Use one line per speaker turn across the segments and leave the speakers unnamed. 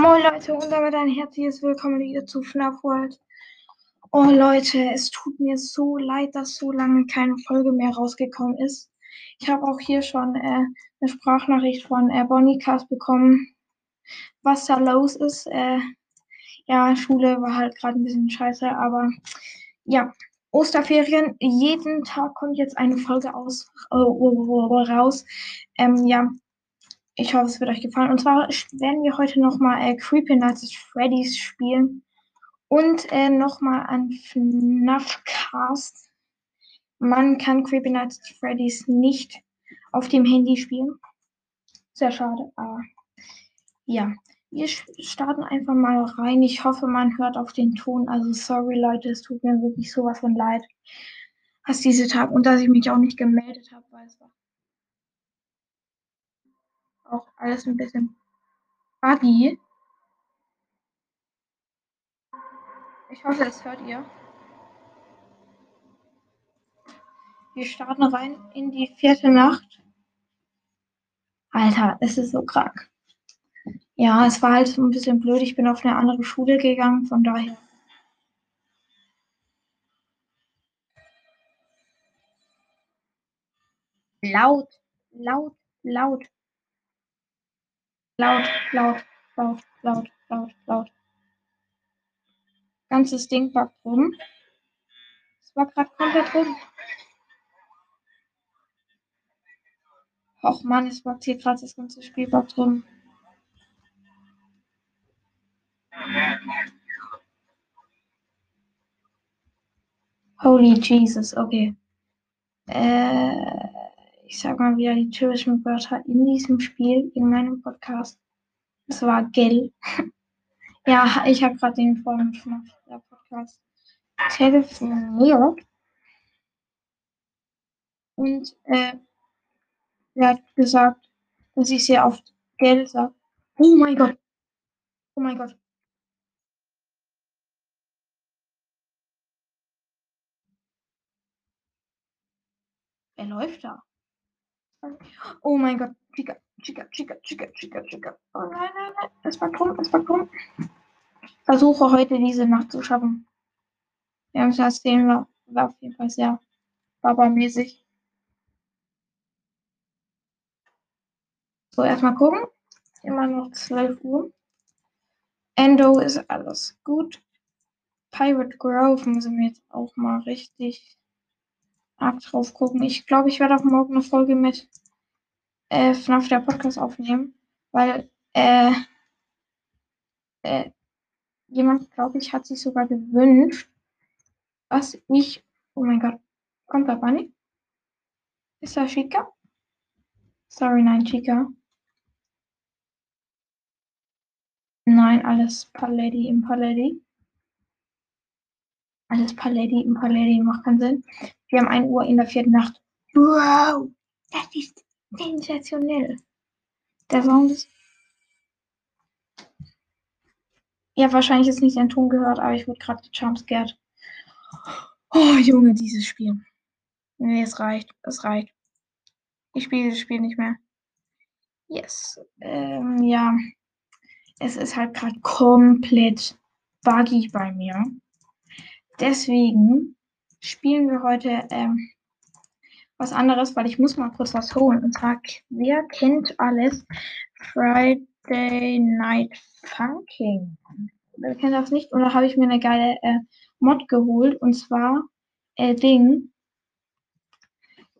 Moin Leute und damit ein herzliches Willkommen hier zu FNAF World. Oh Leute, es tut mir so leid, dass so lange keine Folge mehr rausgekommen ist. Ich habe auch hier schon äh, eine Sprachnachricht von äh, Bonnicast bekommen, was da los ist. Äh, ja, Schule war halt gerade ein bisschen scheiße, aber ja, Osterferien. Jeden Tag kommt jetzt eine Folge aus, äh, raus. Ähm, ja, ich hoffe, es wird euch gefallen. Und zwar werden wir heute nochmal äh, Creepy Nights at Freddy's spielen. Und äh, nochmal an FNAF Cast. Man kann Creepy Nights at Freddy's nicht auf dem Handy spielen. Sehr schade, aber ja. Wir starten einfach mal rein. Ich hoffe, man hört auf den Ton. Also sorry Leute, es tut mir wirklich sowas von leid, dass diese Tag und dass ich mich auch nicht gemeldet habe, weil es war auch alles ein bisschen buggy. Ich hoffe, das hört ihr. Wir starten rein in die vierte Nacht. Alter, es ist so krank. Ja, es war halt so ein bisschen blöd. Ich bin auf eine andere Schule gegangen, von daher. Laut, laut, laut. Laut, laut, laut, laut, laut, laut. Ganzes Ding backt rum. Es war gerade komplett rum. Och man, es backt hier gerade das ganze Spiel backt rum. Holy Jesus, okay. Äh, ich sag mal wieder die typischen Wörter in diesem Spiel, in meinem Podcast. Es war Gell. ja, ich habe gerade den vorhin schon auf der Podcast telefoniert. Und äh, er hat gesagt, dass ich sehr oft Gell sage. Oh mein Gott. Oh mein Gott. Wer läuft da? Oh mein Gott, Chica, Chica, Chica, Chica, Chica, Chica. Oh nein, nein, nein. Es war krumm, es war krumm. Versuche heute diese Nacht zu schaffen. Wir haben das sehen, war, war auf jeden Fall sehr babamäßig. So, erstmal gucken. Immer noch 12 Uhr. Endo ist alles gut. Pirate Grove müssen wir jetzt auch mal richtig arg drauf gucken. Ich glaube, ich werde auch morgen eine Folge mit äh, FNAF der Podcast aufnehmen, weil äh, äh, jemand, glaube ich, hat sich sogar gewünscht, was ich. Oh mein Gott, kommt da Bunny? Ist da Chica? Sorry, nein, Chica. Nein, alles Paletti im Paletti. Alles Paletti im Paletti macht keinen Sinn. Wir haben 1 Uhr in der vierten Nacht. Wow, das ist sensationell. Der Sound ist. Ja, wahrscheinlich ist nicht ein Ton gehört, aber ich wurde gerade jumpscared. Oh, Junge, dieses Spiel. Nee, es reicht. Es reicht. Ich spiele dieses Spiel nicht mehr. Yes. Ähm, ja. Es ist halt gerade komplett buggy bei mir. Deswegen spielen wir heute ähm, was anderes, weil ich muss mal kurz was holen. Und zwar, wer kennt alles Friday Night Funking? Wer kennt das nicht? Und da habe ich mir eine geile äh, Mod geholt. Und zwar äh, Ding.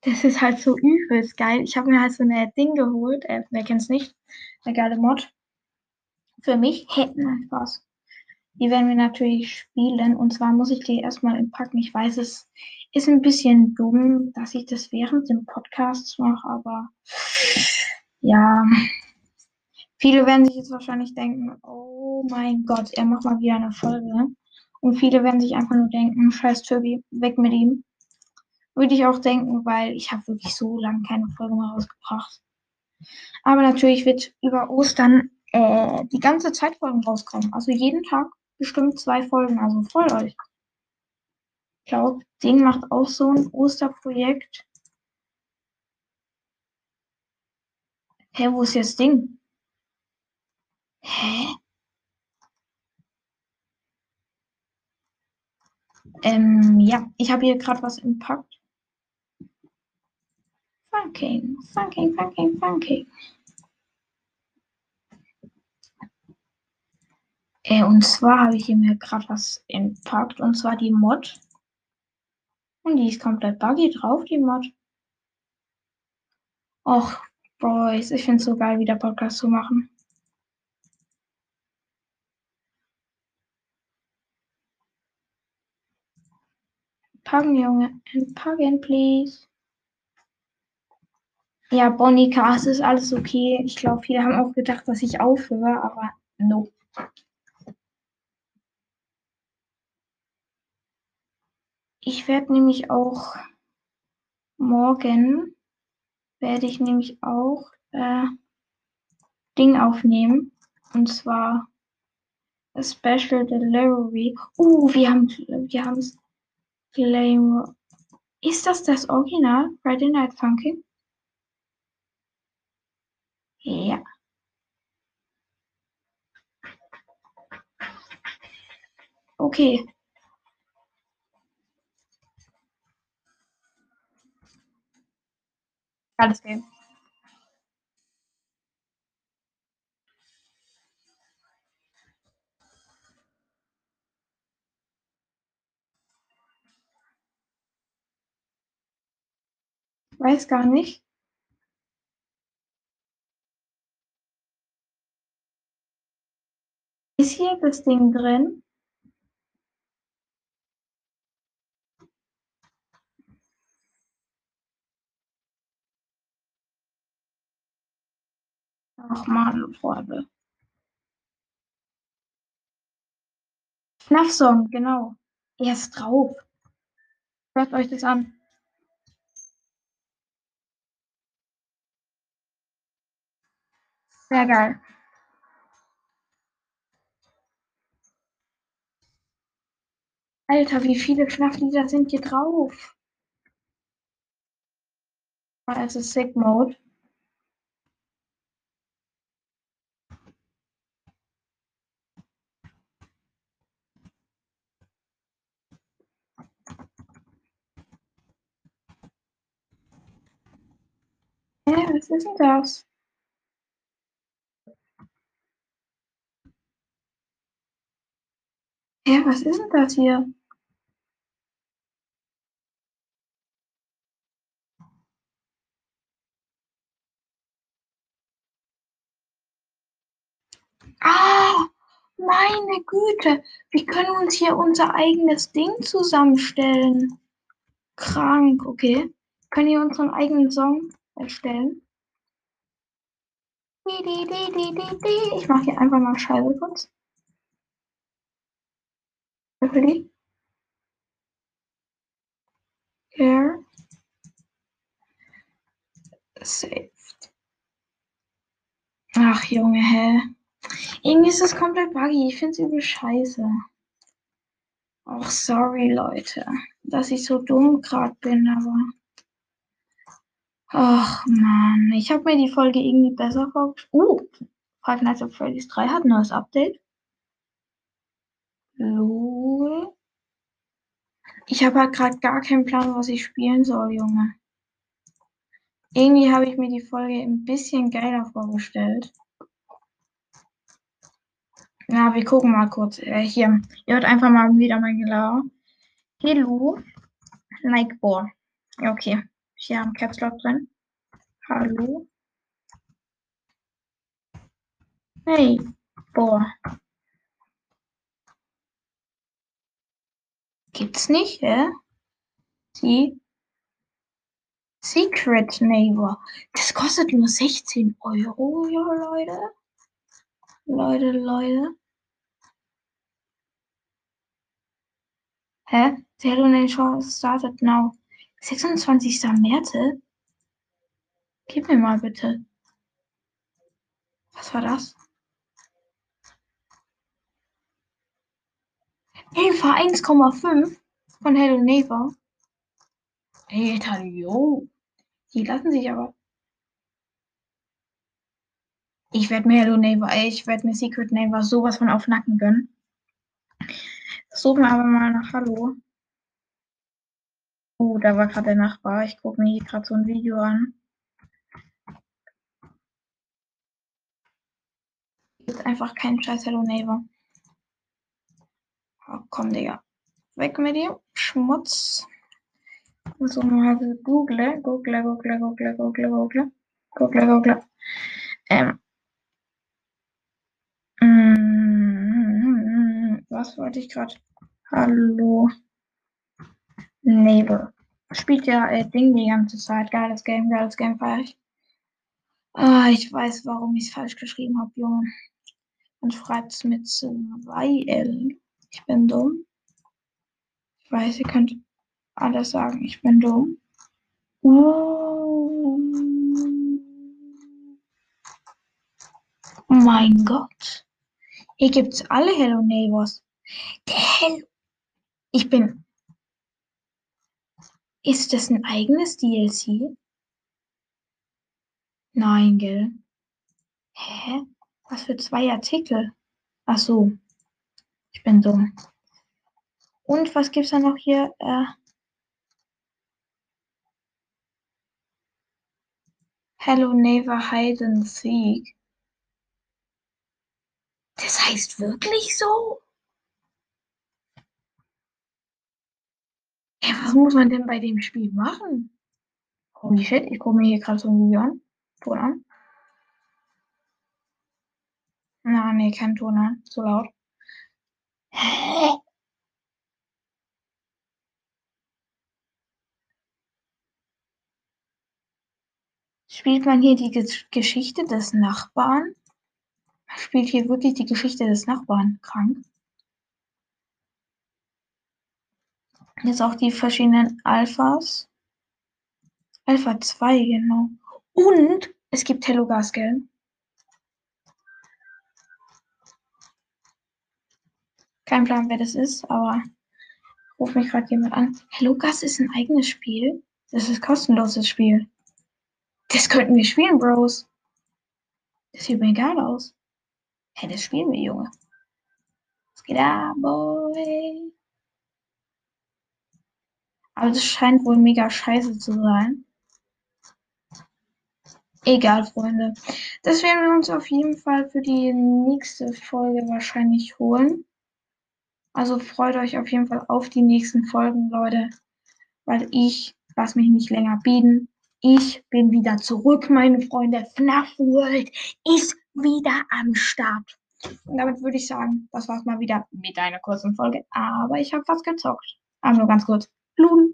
Das ist halt so übelst geil. Ich habe mir halt so eine Ding geholt. Äh, wer kennt es nicht? Eine geile Mod. Für mich hätten Spaß. Die werden wir natürlich spielen. Und zwar muss ich die erstmal entpacken. Ich weiß, es ist ein bisschen dumm, dass ich das während dem Podcast mache, aber ja. Viele werden sich jetzt wahrscheinlich denken, oh mein Gott, er macht mal wieder eine Folge. Und viele werden sich einfach nur denken, scheiß Tobi, weg mit ihm. Würde ich auch denken, weil ich habe wirklich so lange keine Folge mehr rausgebracht. Aber natürlich wird über Ostern äh, die ganze Zeit Folgen rauskommen. Also jeden Tag bestimmt zwei Folgen, also voll euch. Ich glaube, Ding macht auch so ein Osterprojekt. Hä, wo ist jetzt Ding? Hä? Ähm, ja, ich habe hier gerade was im Pakt. Funking, funking, funking, funking. Äh, und zwar habe ich hier mir gerade was entpackt, und zwar die Mod. Und die ist komplett buggy drauf, die Mod. Och, Boys, ich finde es so geil, wieder Podcast zu machen. Packen, Junge. Packen, please. Ja, Bonika, es ist alles okay. Ich glaube, viele haben auch gedacht, dass ich aufhöre, aber no. Ich werde nämlich auch morgen werde ich nämlich auch äh, Ding aufnehmen. Und zwar Special Delivery. Uh, wir haben wir haben Claim. Ist das das Original Friday Night Funkin'? Ja. Okay. Alles klar. Weiß gar nicht. Ist hier das Ding drin? Ach man, Freunde. FNAF-Song, genau. Er ist drauf. Hört euch das an. Sehr geil. Alter, wie viele FNAF-Lieder sind hier drauf? Also Sick Mode. Was ist denn das? Hä, was ist denn das hier? Ah, meine Güte. Wir können uns hier unser eigenes Ding zusammenstellen. Krank, okay. Können wir unseren eigenen Song erstellen? Ich mache hier einfach mal Scheibe kurz. Ready? Here. Saved. Ach, Junge, hä? Irgendwie ist das komplett buggy. Ich finde es übel scheiße. Ach, sorry, Leute, dass ich so dumm gerade bin, aber. Ach, man. Ich habe mir die Folge irgendwie besser vorgestellt. Uh, Five Nights at Freddy's 3 hat ein neues Update. Lol. Ich habe halt gerade gar keinen Plan, was ich spielen soll, Junge. Irgendwie habe ich mir die Folge ein bisschen geiler vorgestellt. Ja, wir gucken mal kurz. Äh, hier, ihr hört einfach mal wieder mein Gelaber. Hello, like boah. Ja, okay. Hier haben Caps Lock drin. Hallo. Hey, boah. Gibt's nicht, hä? Sie? Secret Neighbor. Das kostet nur 16 Euro, ja, Leute. Leute, Leute. Hä? Zero Nation started now. 26. März? Gib mir mal bitte. Was war das? Hilfe 1,5 von Hello Neighbor. Alter, jo. Die lassen sich aber. Ich werde mir Hello Neighbor, ich werde mir Secret Neighbor sowas von auf Nacken gönnen. Suchen wir aber mal nach Hallo. Oh, da war gerade der Nachbar. Ich gucke mir hier gerade so ein Video an. Gibt einfach keinen scheiß Hello Neighbor. Oh, komm, Digga. Weg mit dir. Schmutz. So mal google. Google, google, google, google, google. Google, google. Ähm. Mm, was wollte ich gerade? Hallo. Neighbor. Spielt ja äh, Ding die ganze Zeit. Geiles Game, geiles Game, feier ich. Ah, ich weiß, warum ich es falsch geschrieben habe, Junge. Und schreibt es mit 2L. Ich bin dumm. Ich weiß, ihr könnt alles sagen. Ich bin dumm. Uh. Mein Gott. Hier gibt's alle Hello Neighbors. Der Hello. Ich bin. Ist das ein eigenes DLC? Nein, gell? Hä? Was für zwei Artikel? Ach so. Ich bin dumm. Und was gibt's da noch hier? Äh, Hello Neighbor Hide and Seek. Das heißt wirklich so? Ja, was muss man denn bei dem Spiel machen? Holy shit, ich gucke mir hier gerade so ein Video an. Ton an. Na, nee, kein Ton an. Zu laut. Hä? Spielt man hier die Geschichte des Nachbarn? Man spielt hier wirklich die Geschichte des Nachbarn. Krank. Jetzt auch die verschiedenen Alphas. Alpha 2, genau. Und es gibt Hello Gas, gell? Kein Plan, wer das ist, aber ruft mich gerade jemand an. Hello Gas ist ein eigenes Spiel. Das ist ein kostenloses Spiel. Das könnten wir spielen, Bros. Das sieht mir egal aus. Hey, das spielen wir, Junge. Was geht ab, Boy? Aber das scheint wohl mega scheiße zu sein. Egal, Freunde. Das werden wir uns auf jeden Fall für die nächste Folge wahrscheinlich holen. Also freut euch auf jeden Fall auf die nächsten Folgen, Leute. Weil ich lasse mich nicht länger bieten. Ich bin wieder zurück, meine Freunde. FNAF World ist wieder am Start. Und damit würde ich sagen, das war's mal wieder mit einer kurzen Folge. Aber ich habe was gezockt. Also ganz kurz. Blumen.